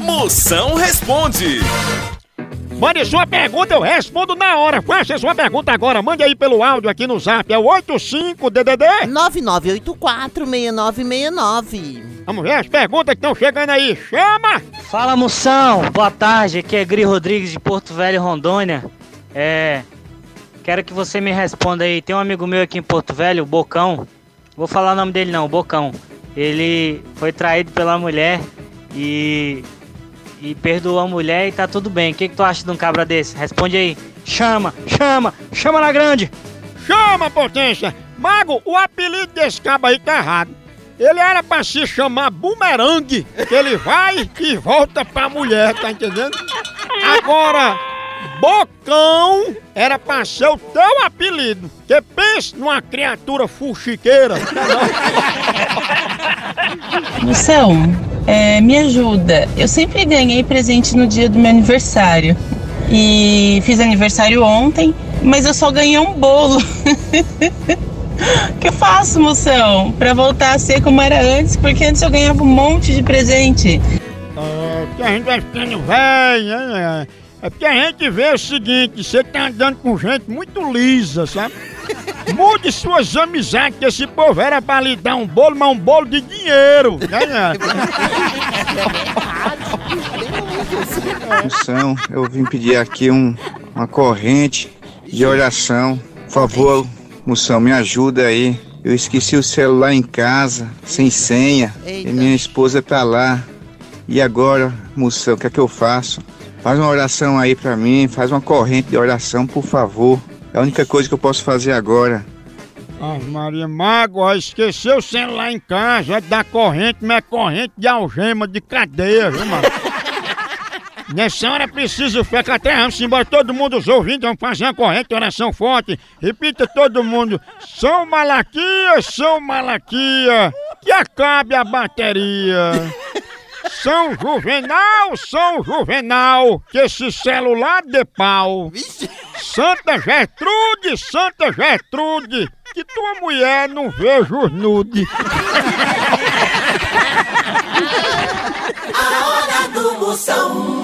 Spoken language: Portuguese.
Moção responde. Mande sua pergunta, eu respondo na hora. Faça sua pergunta agora, mande aí pelo áudio aqui no zap. É o 85DDD. 99846969. Vamos ver as perguntas que estão chegando aí. Chama! Fala moção, boa tarde, aqui é Gri Rodrigues de Porto Velho, Rondônia. É. Quero que você me responda aí. Tem um amigo meu aqui em Porto Velho, o Bocão. Vou falar o nome dele não, o Bocão. Ele foi traído pela mulher e. E perdoou a mulher e tá tudo bem. O que, que tu acha de um cabra desse? Responde aí. Chama, chama, chama na grande! Chama, potência! Mago, o apelido desse cabo aí tá errado. Ele era pra se chamar bumerangue, que ele vai e volta pra mulher, tá entendendo? Agora, bocão era pra ser o teu apelido. Que pensa numa criatura fuxiqueira. Moção, é, me ajuda. Eu sempre ganhei presente no dia do meu aniversário. E fiz aniversário ontem, mas eu só ganhei um bolo. O que eu faço, moção? Pra voltar a ser como era antes, porque antes eu ganhava um monte de presente. É, porque a gente vai ficando velho, né? É porque a gente vê o seguinte, você tá andando com gente muito lisa, sabe? Mude suas amizades, que esse povo era pra lhe dar um bolo, mas um bolo de dinheiro, né? Moção, eu vim pedir aqui um, uma corrente de oração. Por favor, moção, me ajuda aí. Eu esqueci o celular em casa, sem senha, Eita. e minha esposa tá lá. E agora, moção, o que é que eu faço? Faz uma oração aí pra mim, faz uma corrente de oração, por favor. É a única coisa que eu posso fazer agora. Ah, Maria Mago, ó, esqueceu o celular em casa, da corrente, mas é corrente de algema, de cadeia, viu, mano? Nessa hora preciso ficar até vamos embora, todo mundo os ouvintes, vamos fazer uma corrente, oração forte. Repita todo mundo, São Malaquias, São Malaquia, que acabe a bateria. São Juvenal, São Juvenal, que esse celular de pau. Santa Gertrude, Santa Gertrude, que tua mulher não veja os nude. A hora do Moção.